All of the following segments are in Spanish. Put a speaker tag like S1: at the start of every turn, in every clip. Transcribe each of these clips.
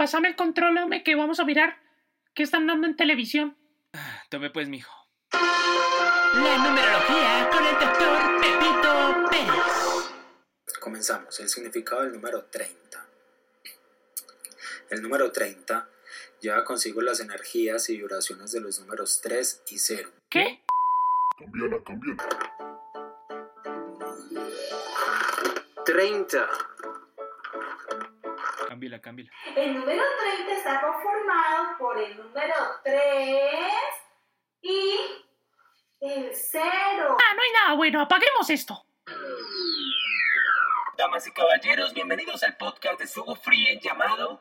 S1: pásame el control, hombre, que vamos a mirar qué están dando en televisión.
S2: Tome pues, mijo.
S3: La numerología con el doctor Pepito Pérez.
S4: Comenzamos. El significado del número 30. El número 30 lleva consigo las energías y vibraciones de los números 3 y 0.
S1: ¿Qué?
S5: Cambiala, cambiala.
S4: 30.
S2: Cámbiala, cámbiala.
S6: El número 30 está conformado por el número 3 y el 0.
S1: Ah, no hay nada bueno, apaguemos esto.
S3: Damas y caballeros, bienvenidos al podcast de Sugo Free llamado.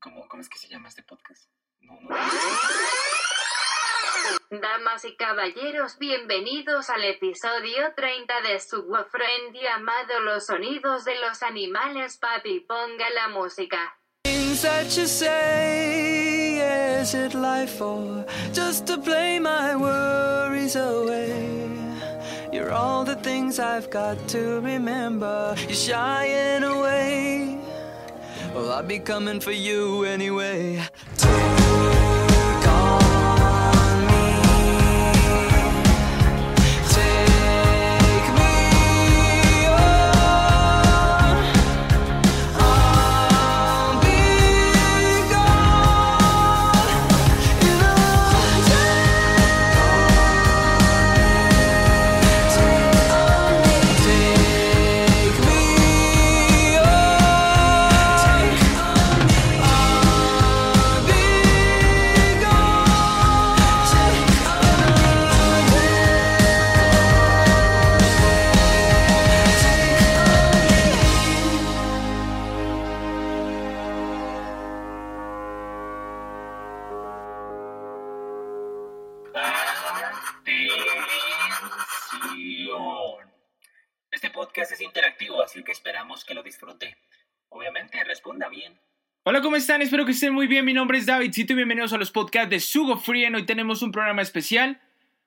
S2: ¿Cómo, ¿Cómo es que se llama este podcast? No, no.
S7: Damas y caballeros, bienvenidos al episodio 30 de Friend llamado Los sonidos de los animales. Papi, ponga la música.
S8: Things that you say, is it life or just to play my worries away? You're all the things I've got to remember. You're shying away. Well, I'll be coming for you anyway.
S2: Están? Espero que estén muy bien. Mi nombre es Davidcito y bienvenidos a los podcasts de Sugo Free. Hoy tenemos un programa especial.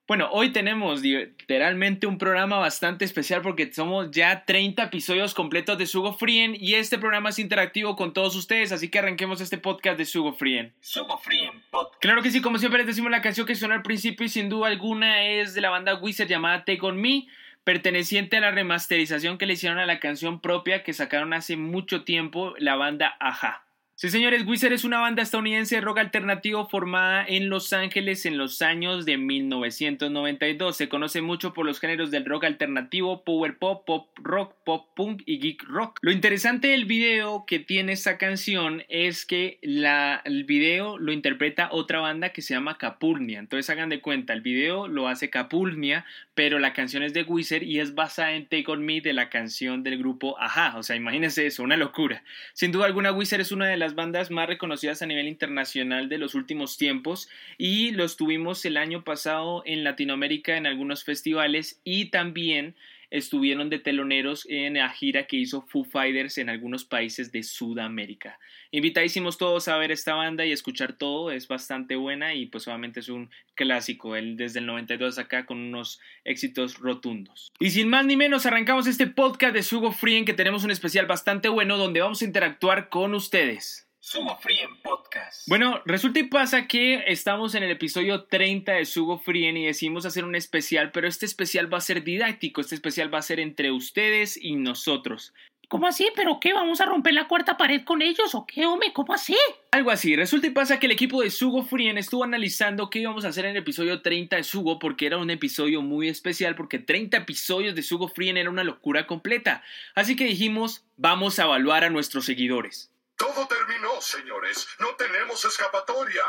S2: Bueno, hoy tenemos literalmente un programa bastante especial porque somos ya 30 episodios completos de Sugo Free y este programa es interactivo con todos ustedes, así que arranquemos este podcast de Sugo Free.
S3: Sugo Free Podcast.
S2: Claro que sí, como siempre les decimos la canción que suena al principio y sin duda alguna es de la banda Wizard llamada Take On Me, perteneciente a la remasterización que le hicieron a la canción propia que sacaron hace mucho tiempo la banda Aja. Sí, señores, Wizard es una banda estadounidense de rock alternativo formada en Los Ángeles en los años de 1992. Se conoce mucho por los géneros del rock alternativo, power pop, pop rock, pop punk y geek rock. Lo interesante del video que tiene esta canción es que la, el video lo interpreta otra banda que se llama Capurnia. Entonces hagan de cuenta, el video lo hace Capurnia, pero la canción es de Wizard y es basada en Take On Me de la canción del grupo Aja. O sea, imagínense eso, una locura. Sin duda alguna, Wizard es una de las bandas más reconocidas a nivel internacional de los últimos tiempos y los tuvimos el año pasado en Latinoamérica en algunos festivales y también estuvieron de teloneros en la gira que hizo Foo Fighters en algunos países de Sudamérica. Invitadísimos todos a ver esta banda y escuchar todo, es bastante buena y pues obviamente es un clásico, él desde el 92 acá con unos éxitos rotundos. Y sin más ni menos arrancamos este podcast de Sugo Free en que tenemos un especial bastante bueno donde vamos a interactuar con ustedes.
S3: Sugo Free Podcast.
S2: Bueno, resulta y pasa que estamos en el episodio 30 de Sugo Frien y decidimos hacer un especial, pero este especial va a ser didáctico, este especial va a ser entre ustedes y nosotros.
S1: ¿Cómo así? ¿Pero qué? ¿Vamos a romper la cuarta pared con ellos o qué, hombre? ¿Cómo así?
S2: Algo así, resulta y pasa que el equipo de Sugo Frien estuvo analizando qué íbamos a hacer en el episodio 30 de Sugo porque era un episodio muy especial porque 30 episodios de Sugo Frien era una locura completa. Así que dijimos, vamos a evaluar a nuestros seguidores.
S5: Todo terminó, señores. No tenemos escapatoria.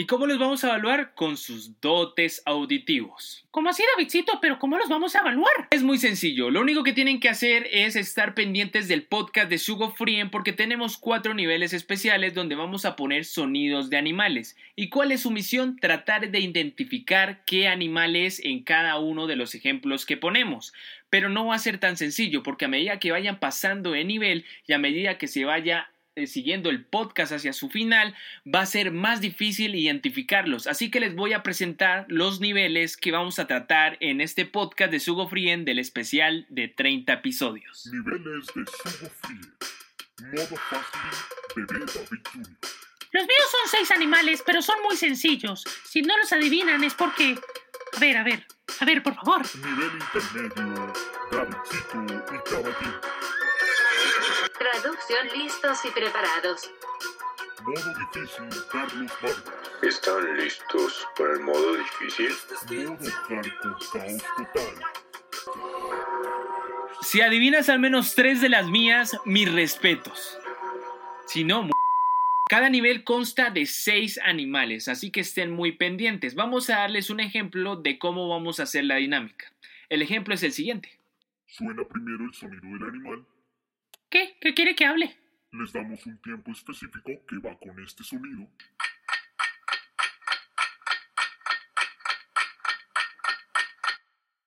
S2: ¿Y cómo los vamos a evaluar? Con sus dotes auditivos.
S1: ¿Cómo así, Davidcito? ¿Pero cómo los vamos a evaluar?
S2: Es muy sencillo, lo único que tienen que hacer es estar pendientes del podcast de Sugo Frien porque tenemos cuatro niveles especiales donde vamos a poner sonidos de animales. ¿Y cuál es su misión? Tratar de identificar qué animal es en cada uno de los ejemplos que ponemos. Pero no va a ser tan sencillo porque a medida que vayan pasando de nivel y a medida que se vaya eh, siguiendo el podcast hacia su final, va a ser más difícil identificarlos. Así que les voy a presentar los niveles que vamos a tratar en este podcast de Sugo Frien del especial de 30 episodios.
S5: Niveles de Sugo Free. Modo fácil, bebé David Jr.
S1: Los míos son seis animales, pero son muy sencillos. Si no los adivinan es porque... A ver, a ver, a ver, por favor.
S5: Nivel intermedio, Davidcito y Caballero.
S7: Traducción listos y preparados.
S5: Modo difícil, Carlos Vargas.
S9: ¿Están listos para el modo difícil?
S5: Modo hardcore, caos total.
S2: Si adivinas al menos tres de las mías, mis respetos. Si no, mu- cada nivel consta de seis animales, así que estén muy pendientes. Vamos a darles un ejemplo de cómo vamos a hacer la dinámica. El ejemplo es el siguiente.
S5: Suena primero el sonido del animal.
S1: ¿Qué? ¿Qué quiere que hable?
S5: Les damos un tiempo específico que va con este sonido.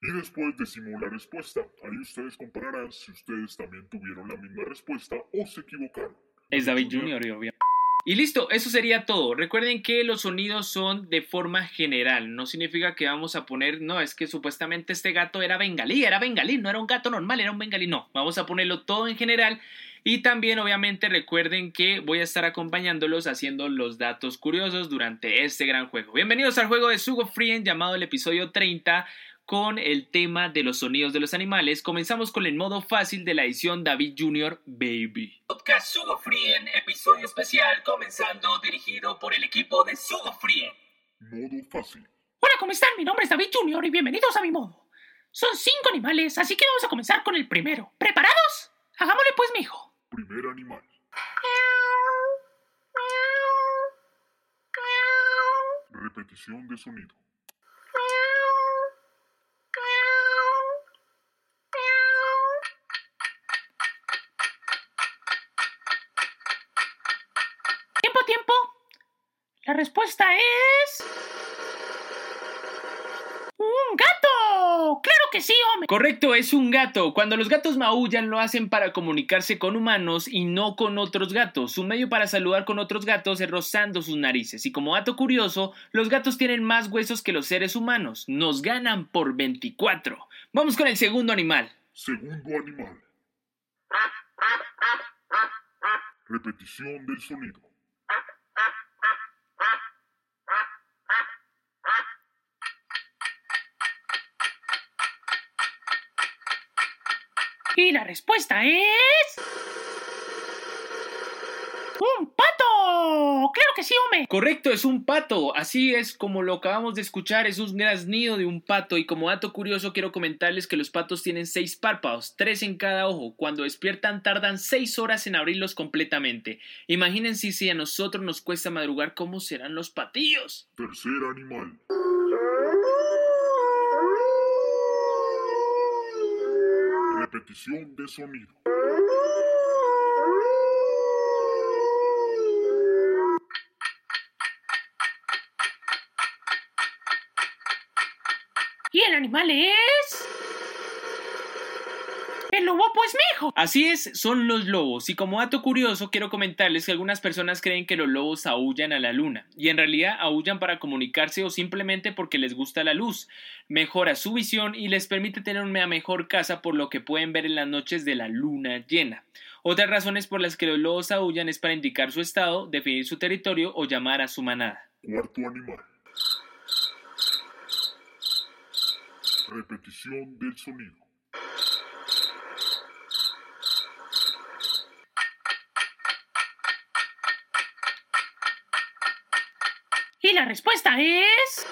S5: Y después decimos la respuesta. Ahí ustedes compararán si ustedes también tuvieron la misma respuesta o se equivocaron.
S2: Es David Jr. y obvio. Y listo, eso sería todo. Recuerden que los sonidos son de forma general. No significa que vamos a poner, no, es que supuestamente este gato era bengalí, era bengalí, no era un gato normal, era un bengalí. No, vamos a ponerlo todo en general. Y también, obviamente, recuerden que voy a estar acompañándolos haciendo los datos curiosos durante este gran juego. Bienvenidos al juego de Sugo llamado el episodio 30 con el tema de los sonidos de los animales. Comenzamos con el modo fácil de la edición David Jr. Baby.
S3: Podcast Sugo Frien, episodio especial comenzando dirigido por el equipo de Sugo Frien.
S5: Modo fácil.
S1: Hola, ¿cómo están? Mi nombre es David Jr. y bienvenidos a mi modo. Son cinco animales, así que vamos a comenzar con el primero. ¿Preparados? Hagámosle pues, mijo.
S5: Primer animal. Repetición de sonido.
S1: Tiempo, tiempo. La respuesta es... ¡Un gato! ¡Claro que sí, hombre!
S2: Correcto, es un gato. Cuando los gatos maullan lo hacen para comunicarse con humanos y no con otros gatos. Su medio para saludar con otros gatos es rozando sus narices. Y como dato curioso, los gatos tienen más huesos que los seres humanos. Nos ganan por 24. Vamos con el segundo animal.
S5: Segundo animal. Repetición del sonido.
S1: Y la respuesta es... ¡Un pato! ¡Claro que sí, hombre!
S2: Correcto, es un pato. Así es como lo acabamos de escuchar, es un graznido de un pato. Y como dato curioso, quiero comentarles que los patos tienen seis párpados, tres en cada ojo. Cuando despiertan, tardan seis horas en abrirlos completamente. Imagínense si a nosotros nos cuesta madrugar, ¿cómo serán los patillos?
S5: Tercer animal. De sonido.
S1: Y el animal es... Lobo, pues, mijo.
S2: Así es, son los lobos. Y como dato curioso, quiero comentarles que algunas personas creen que los lobos aullan a la luna. Y en realidad aullan para comunicarse o simplemente porque les gusta la luz. Mejora su visión y les permite tener una mejor casa por lo que pueden ver en las noches de la luna llena. Otras razones por las que los lobos aullan es para indicar su estado, definir su territorio o llamar a su manada.
S5: Cuarto animal. Repetición del sonido.
S1: Y la respuesta es...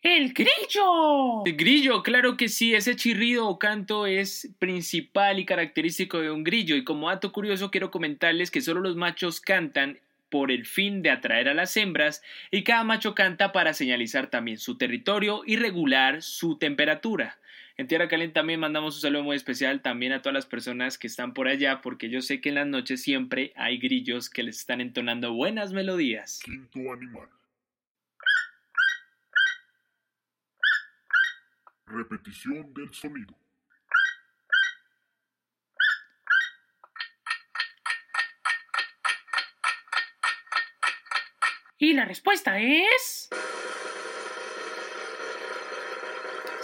S1: ¡El grillo!
S2: El grillo, claro que sí, ese chirrido o canto es principal y característico de un grillo. Y como dato curioso, quiero comentarles que solo los machos cantan por el fin de atraer a las hembras y cada macho canta para señalizar también su territorio y regular su temperatura. En Tierra Caliente también mandamos un saludo muy especial también a todas las personas que están por allá porque yo sé que en las noches siempre hay grillos que les están entonando buenas melodías.
S5: Quinto animal. Repetición del sonido.
S1: Y la respuesta es...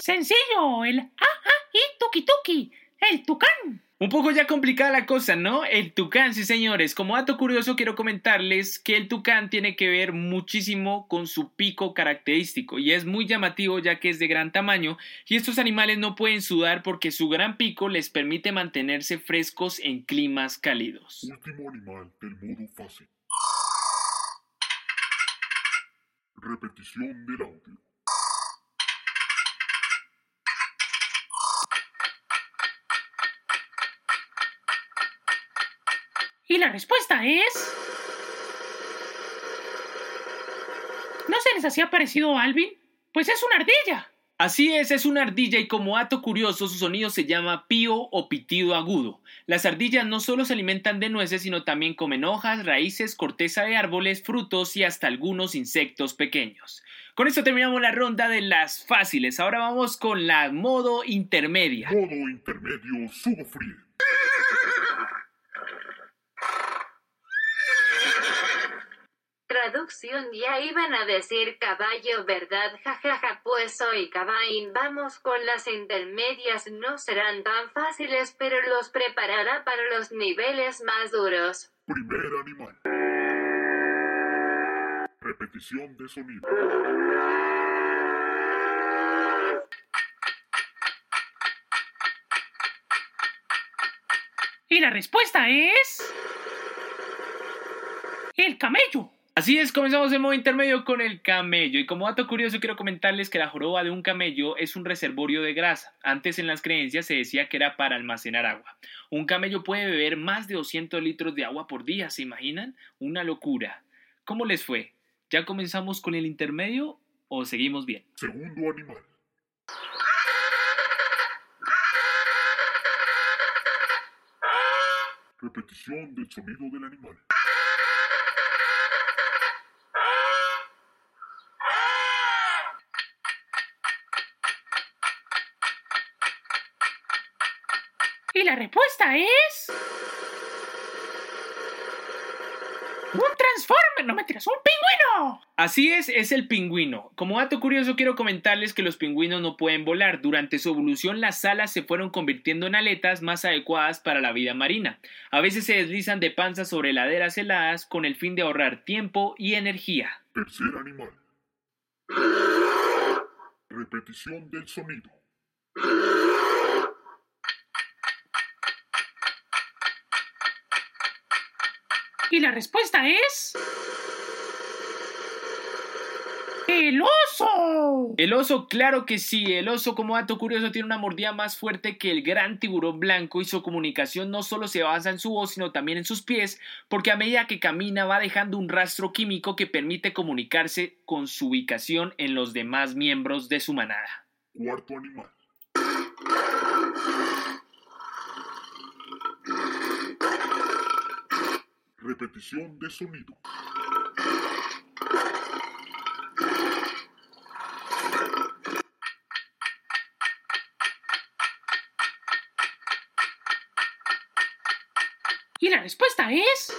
S1: Sencillo, el ah, ah y tuki tuki, el tucán.
S2: Un poco ya complicada la cosa, ¿no? El tucán, sí señores. Como dato curioso quiero comentarles que el tucán tiene que ver muchísimo con su pico característico y es muy llamativo ya que es de gran tamaño y estos animales no pueden sudar porque su gran pico les permite mantenerse frescos en climas cálidos.
S5: Último animal del modo fácil. Repetición del audio.
S1: Y la respuesta es... ¿No se les hacía parecido a Alvin? Pues es una ardilla.
S2: Así es, es una ardilla y como dato curioso su sonido se llama pío o pitido agudo. Las ardillas no solo se alimentan de nueces sino también comen hojas, raíces, corteza de árboles, frutos y hasta algunos insectos pequeños. Con esto terminamos la ronda de las fáciles. Ahora vamos con la modo intermedia.
S5: Modo intermedio subo
S7: Traducción ya iban a decir caballo, ¿verdad? Jajaja, pues soy Cabain. Vamos con las intermedias, no serán tan fáciles, pero los preparará para los niveles más duros.
S5: Primer animal. Repetición de sonido.
S1: Y la respuesta es... El camello.
S2: Así es, comenzamos el modo intermedio con el camello. Y como dato curioso, quiero comentarles que la joroba de un camello es un reservorio de grasa. Antes en las creencias se decía que era para almacenar agua. Un camello puede beber más de 200 litros de agua por día, ¿se imaginan? Una locura. ¿Cómo les fue? ¿Ya comenzamos con el intermedio o seguimos bien?
S5: Segundo animal. Repetición del sonido del animal.
S1: La respuesta es... ¡Un transformer! ¡No me tiras! ¡Un pingüino!
S2: Así es, es el pingüino. Como dato curioso quiero comentarles que los pingüinos no pueden volar. Durante su evolución las alas se fueron convirtiendo en aletas más adecuadas para la vida marina. A veces se deslizan de panza sobre laderas heladas con el fin de ahorrar tiempo y energía.
S5: Tercer animal. Repetición del sonido.
S1: Y la respuesta es... ¡El oso!
S2: El oso, claro que sí. El oso, como dato curioso, tiene una mordida más fuerte que el gran tiburón blanco y su comunicación no solo se basa en su voz, sino también en sus pies, porque a medida que camina va dejando un rastro químico que permite comunicarse con su ubicación en los demás miembros de su manada.
S5: Cuarto animal. Repetición de sonido.
S1: Y la respuesta es...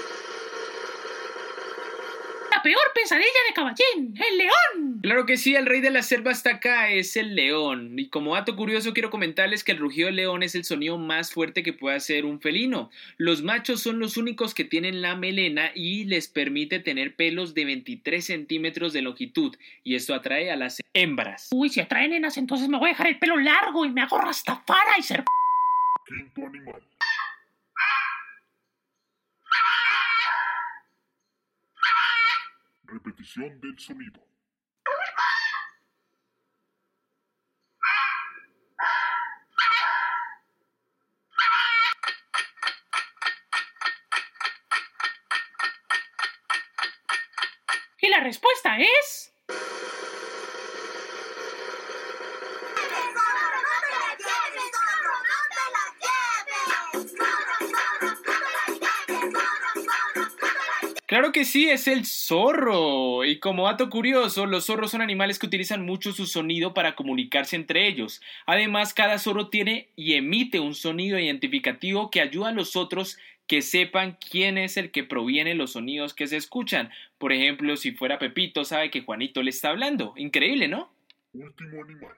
S1: La peor pesadilla de Caballín, el león.
S2: Claro que sí, el rey de la selva está acá, es el león. Y como dato curioso quiero comentarles que el rugido del león es el sonido más fuerte que puede hacer un felino. Los machos son los únicos que tienen la melena y les permite tener pelos de 23 centímetros de longitud. Y esto atrae a las hembras.
S1: Uy, si atraen nenas, entonces me voy a dejar el pelo largo y me hago rastafara y ser...
S5: Quinto animal. Repetición del sonido.
S1: Y la respuesta es...
S2: Claro que sí, es el zorro. Y como dato curioso, los zorros son animales que utilizan mucho su sonido para comunicarse entre ellos. Además, cada zorro tiene y emite un sonido identificativo que ayuda a los otros que sepan quién es el que proviene los sonidos que se escuchan. Por ejemplo, si fuera Pepito, sabe que Juanito le está hablando. Increíble, ¿no?
S5: Último animal.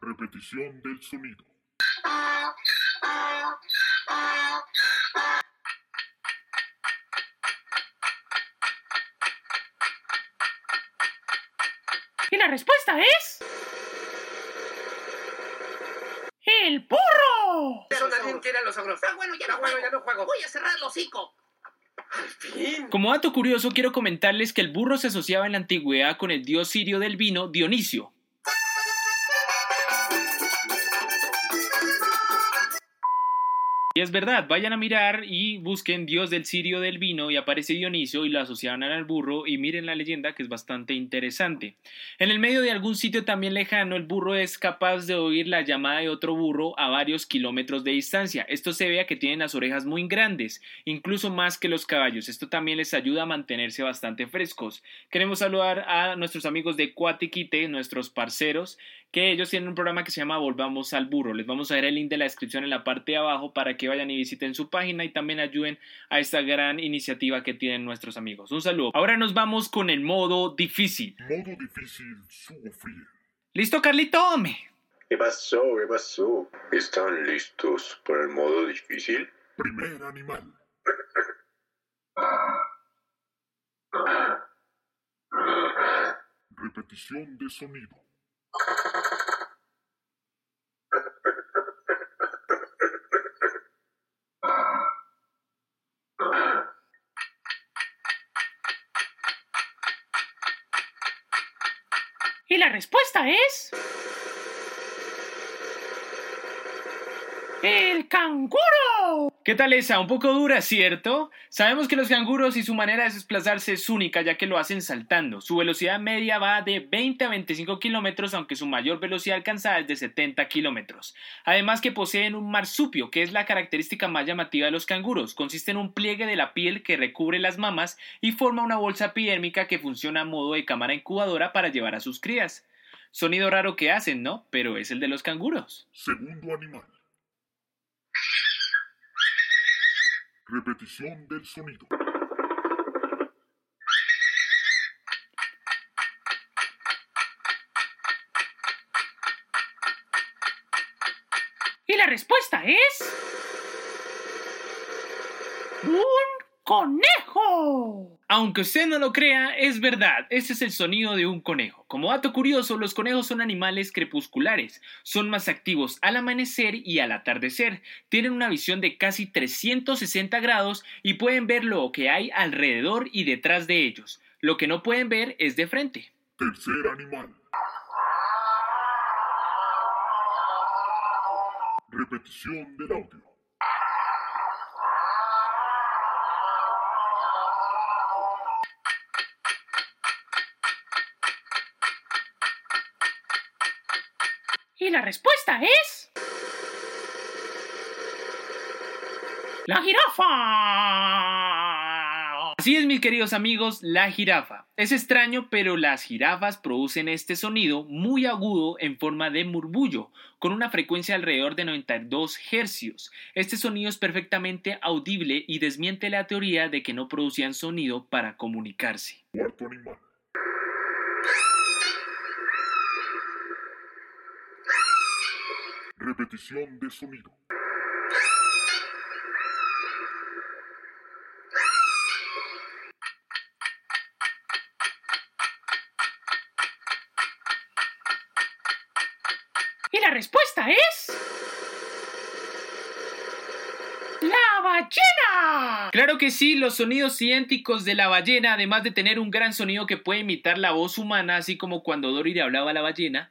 S5: Repetición del sonido.
S1: Y la respuesta es... ¡El burro!
S10: Pero nadie quiere a los ogros. Ah, bueno, ya no juego, ya no juego. Voy a cerrar el hocico. Al fin.
S2: Como dato curioso, quiero comentarles que el burro se asociaba en la antigüedad con el dios sirio del vino, Dionisio. Y es verdad, vayan a mirar y busquen Dios del Sirio del vino y aparece Dionisio y lo asociaban al burro y miren la leyenda que es bastante interesante. En el medio de algún sitio también lejano el burro es capaz de oír la llamada de otro burro a varios kilómetros de distancia. Esto se ve a que tienen las orejas muy grandes, incluso más que los caballos. Esto también les ayuda a mantenerse bastante frescos. Queremos saludar a nuestros amigos de Cuatiquite, nuestros parceros, que ellos tienen un programa que se llama Volvamos al Burro. Les vamos a dar el link de la descripción en la parte de abajo para que vayan y visiten su página y también ayuden a esta gran iniciativa que tienen nuestros amigos. Un saludo. Ahora nos vamos con el modo difícil.
S5: Modo difícil, sufrir.
S2: ¿Listo, Carlito? Hombre.
S9: ¿Qué pasó? ¿Qué pasó? ¿Están listos para el modo difícil?
S5: Primer animal. Repetición de sonido.
S1: Respuesta es... ¡El canguro!
S2: ¿Qué tal esa? Un poco dura, ¿cierto? Sabemos que los canguros y su manera de desplazarse es única ya que lo hacen saltando. Su velocidad media va de 20 a 25 kilómetros, aunque su mayor velocidad alcanzada es de 70 kilómetros. Además que poseen un marsupio, que es la característica más llamativa de los canguros. Consiste en un pliegue de la piel que recubre las mamas y forma una bolsa epidérmica que funciona a modo de cámara incubadora para llevar a sus crías. Sonido raro que hacen, ¿no? Pero es el de los canguros.
S5: Segundo animal. Repetición del sonido.
S1: Y la respuesta es... ¡Un conejo!
S2: Aunque usted no lo crea, es verdad, ese es el sonido de un conejo. Como dato curioso, los conejos son animales crepusculares, son más activos al amanecer y al atardecer, tienen una visión de casi 360 grados y pueden ver lo que hay alrededor y detrás de ellos. Lo que no pueden ver es de frente.
S5: Tercer animal. Repetición del audio.
S1: Respuesta es... ¡La jirafa!
S2: Así es, mis queridos amigos, la jirafa. Es extraño, pero las jirafas producen este sonido muy agudo en forma de murmullo, con una frecuencia alrededor de 92 hercios. Este sonido es perfectamente audible y desmiente la teoría de que no producían sonido para comunicarse.
S5: Cuarto animal. Repetición de sonido.
S1: Y la respuesta es... ¡La ballena!
S2: Claro que sí, los sonidos idénticos de la ballena, además de tener un gran sonido que puede imitar la voz humana, así como cuando Dory le hablaba a la ballena,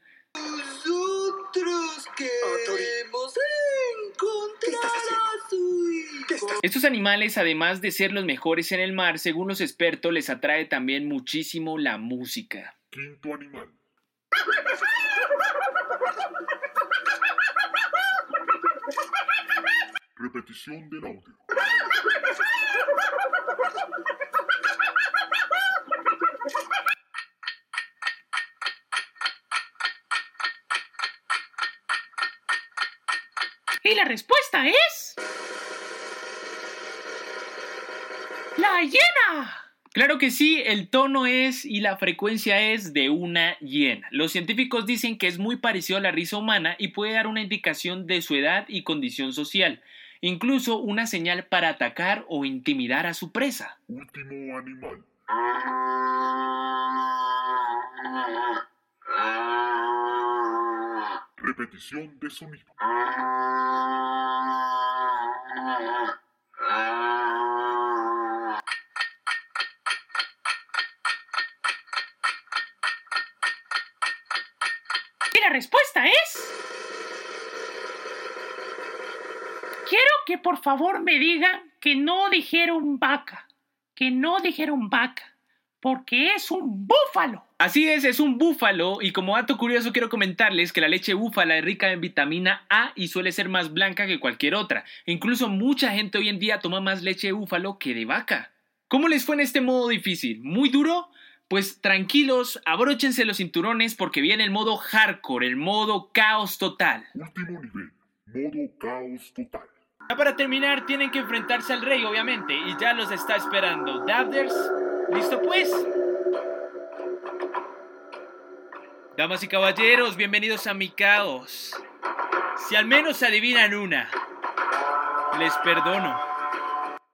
S2: Estos animales, además de ser los mejores en el mar, según los expertos, les atrae también muchísimo la música.
S5: Quinto animal. Repetición del audio.
S1: Y la respuesta es... ¡La hiena!
S2: Claro que sí, el tono es y la frecuencia es de una hiena. Los científicos dicen que es muy parecido a la risa humana y puede dar una indicación de su edad y condición social, incluso una señal para atacar o intimidar a su presa.
S5: Último animal. Repetición de sonido.
S1: Que por favor me digan que no dijeron vaca, que no dijeron vaca, porque es un búfalo.
S2: Así es, es un búfalo y como dato curioso quiero comentarles que la leche búfala es rica en vitamina A y suele ser más blanca que cualquier otra. E incluso mucha gente hoy en día toma más leche de búfalo que de vaca. ¿Cómo les fue en este modo difícil? ¿Muy duro? Pues tranquilos, abróchense los cinturones porque viene el modo hardcore, el modo caos total.
S5: Último nivel. Modo caos total.
S2: Ya para terminar tienen que enfrentarse al rey obviamente y ya los está esperando. Dabders, ¿listo pues? Damas y caballeros, bienvenidos a mi caos. Si al menos adivinan una, les perdono.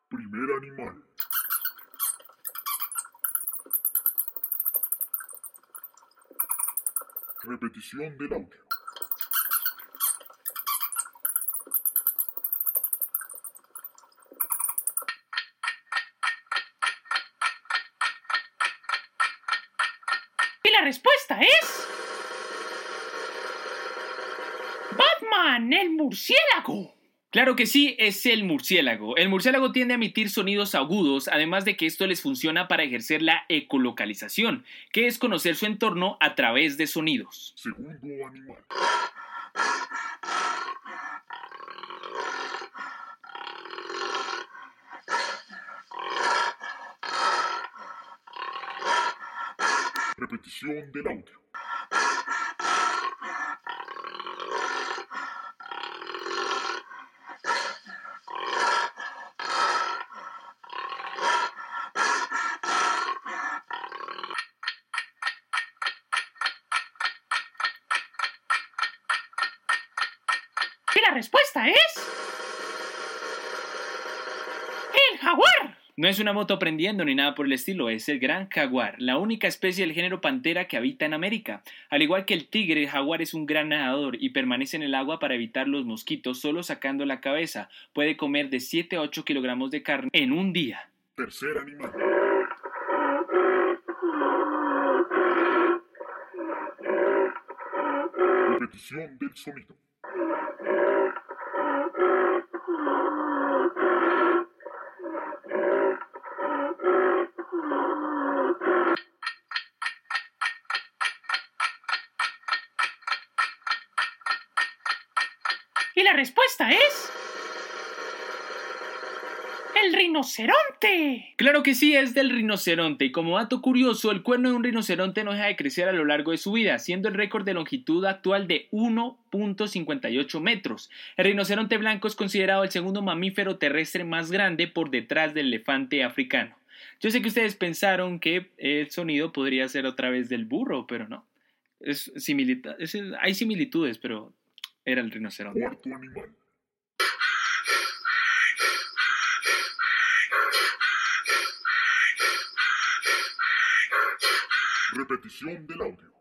S5: Primer animal. Repetición del audio.
S1: Y la respuesta es... Batman, el murciélago.
S2: Claro que sí, es el murciélago. El murciélago tiende a emitir sonidos agudos, además de que esto les funciona para ejercer la ecolocalización, que es conocer su entorno a través de sonidos.
S5: Segundo animal. Repetición del audio.
S1: Y la respuesta es... El jaguar.
S2: No es una moto prendiendo ni nada por el estilo, es el gran jaguar, la única especie del género pantera que habita en América. Al igual que el tigre, el jaguar es un gran nadador y permanece en el agua para evitar los mosquitos solo sacando la cabeza. Puede comer de 7 a 8 kilogramos de carne en un día.
S5: Tercer animal. Repetición del sonido.
S1: Y la respuesta es... El rinoceronte.
S2: Claro que sí, es del rinoceronte y como dato curioso, el cuerno de un rinoceronte no deja de crecer a lo largo de su vida, siendo el récord de longitud actual de 1.58 metros. El rinoceronte blanco es considerado el segundo mamífero terrestre más grande por detrás del elefante africano. Yo sé que ustedes pensaron que el sonido podría ser otra vez del burro, pero no. Es similita- hay similitudes, pero era el rinoceronte.
S5: Cuarto animal. Repetición del audio.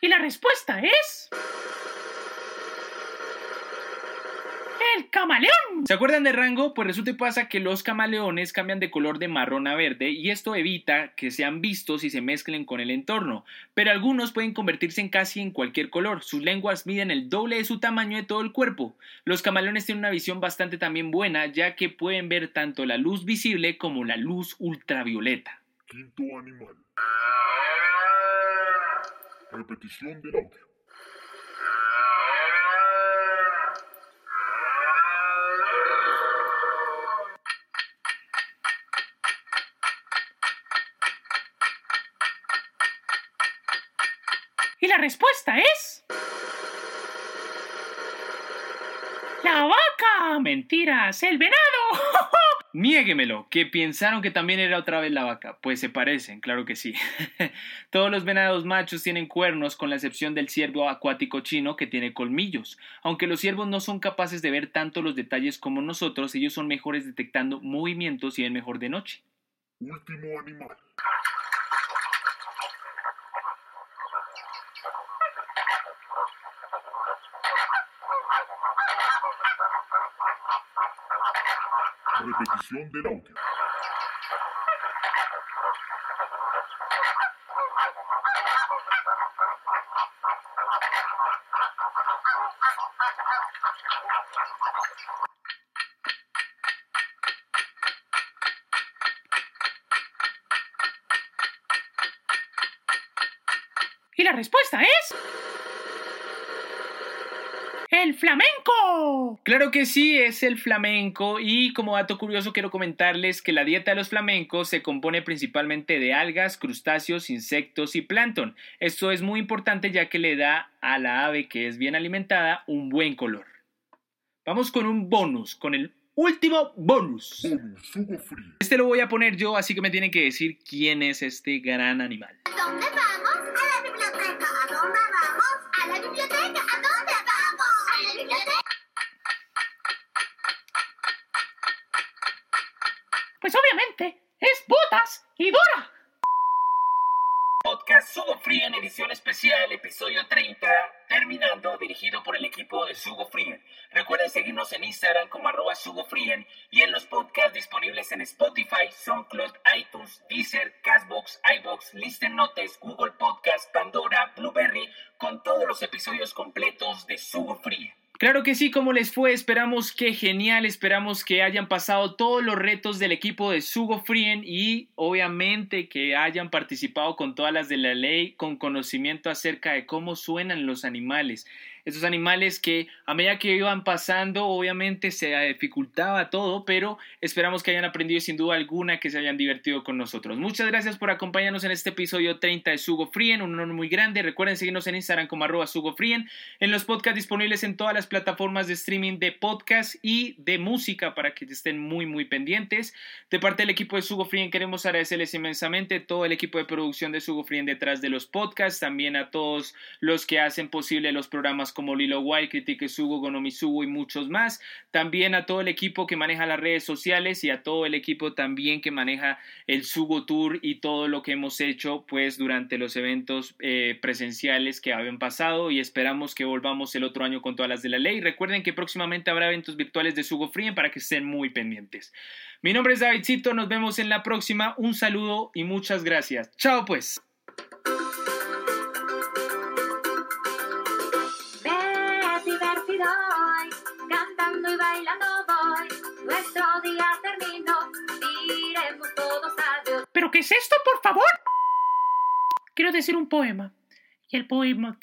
S1: Y la respuesta es... El camaleón.
S2: ¿Se acuerdan de Rango? Pues resulta y pasa que los camaleones cambian de color de marrón a verde y esto evita que sean vistos y se mezclen con el entorno. Pero algunos pueden convertirse en casi en cualquier color. Sus lenguas miden el doble de su tamaño de todo el cuerpo. Los camaleones tienen una visión bastante también buena ya que pueden ver tanto la luz visible como la luz ultravioleta.
S5: Quinto animal. Repetición del audio.
S1: La respuesta es... La vaca. Mentiras, el venado.
S2: Niéguemelo, que pensaron que también era otra vez la vaca. Pues se parecen, claro que sí. Todos los venados machos tienen cuernos, con la excepción del ciervo acuático chino que tiene colmillos. Aunque los ciervos no son capaces de ver tanto los detalles como nosotros, ellos son mejores detectando movimientos y ven mejor de noche.
S5: Último animal. Repetición del audio.
S1: Y la respuesta es... ¡El flamenco!
S2: Claro que sí, es el flamenco y como dato curioso quiero comentarles que la dieta de los flamencos se compone principalmente de algas, crustáceos, insectos y plancton. Esto es muy importante ya que le da a la ave que es bien alimentada un buen color. Vamos con un bonus, con el último bonus. Este lo voy a poner yo, así que me tienen que decir quién es este gran animal.
S6: ¿A dónde vamos? A la biblioteca. ¿A dónde vamos? A la biblioteca. ¿A dónde
S1: Pues obviamente es Botas y Dora.
S3: Podcast Sugo Free en edición especial, episodio 30, terminando, dirigido por el equipo de Sugo Free. Recuerden seguirnos en Instagram como arroba Sugo Free y en los podcasts disponibles en Spotify, SoundCloud, iTunes, Deezer, Castbox, iBox, Listen Notes, Google Podcast, Pandora, Blueberry, con todos los episodios completos de Sugo Free.
S2: Claro que sí, como les fue, esperamos que genial, esperamos que hayan pasado todos los retos del equipo de Sugo Frien y obviamente que hayan participado con todas las de la ley, con conocimiento acerca de cómo suenan los animales. Estos animales que a medida que iban pasando, obviamente se dificultaba todo, pero esperamos que hayan aprendido sin duda alguna, que se hayan divertido con nosotros. Muchas gracias por acompañarnos en este episodio 30 de Sugo Frien, un honor muy grande. Recuerden seguirnos en Instagram como arroba Sugo Frien, en los podcasts disponibles en todas las plataformas de streaming de podcast y de música para que estén muy muy pendientes. De parte del equipo de Sugo Frien queremos agradecerles inmensamente todo el equipo de producción de Sugo Frien detrás de los podcasts, también a todos los que hacen posible los programas como Lilo Wild, Critique Sugo, Gonomi Sugo y muchos más. También a todo el equipo que maneja las redes sociales y a todo el equipo también que maneja el Sugo Tour y todo lo que hemos hecho pues durante los eventos eh, presenciales que habían pasado y esperamos que volvamos el otro año con todas las de la ley. Recuerden que próximamente habrá eventos virtuales de Sugo Free para que estén muy pendientes. Mi nombre es Davidcito, nos vemos en la próxima. Un saludo y muchas gracias. Chao pues.
S1: ¿Pero qué es esto, por favor? Quiero decir un poema. Y el poema.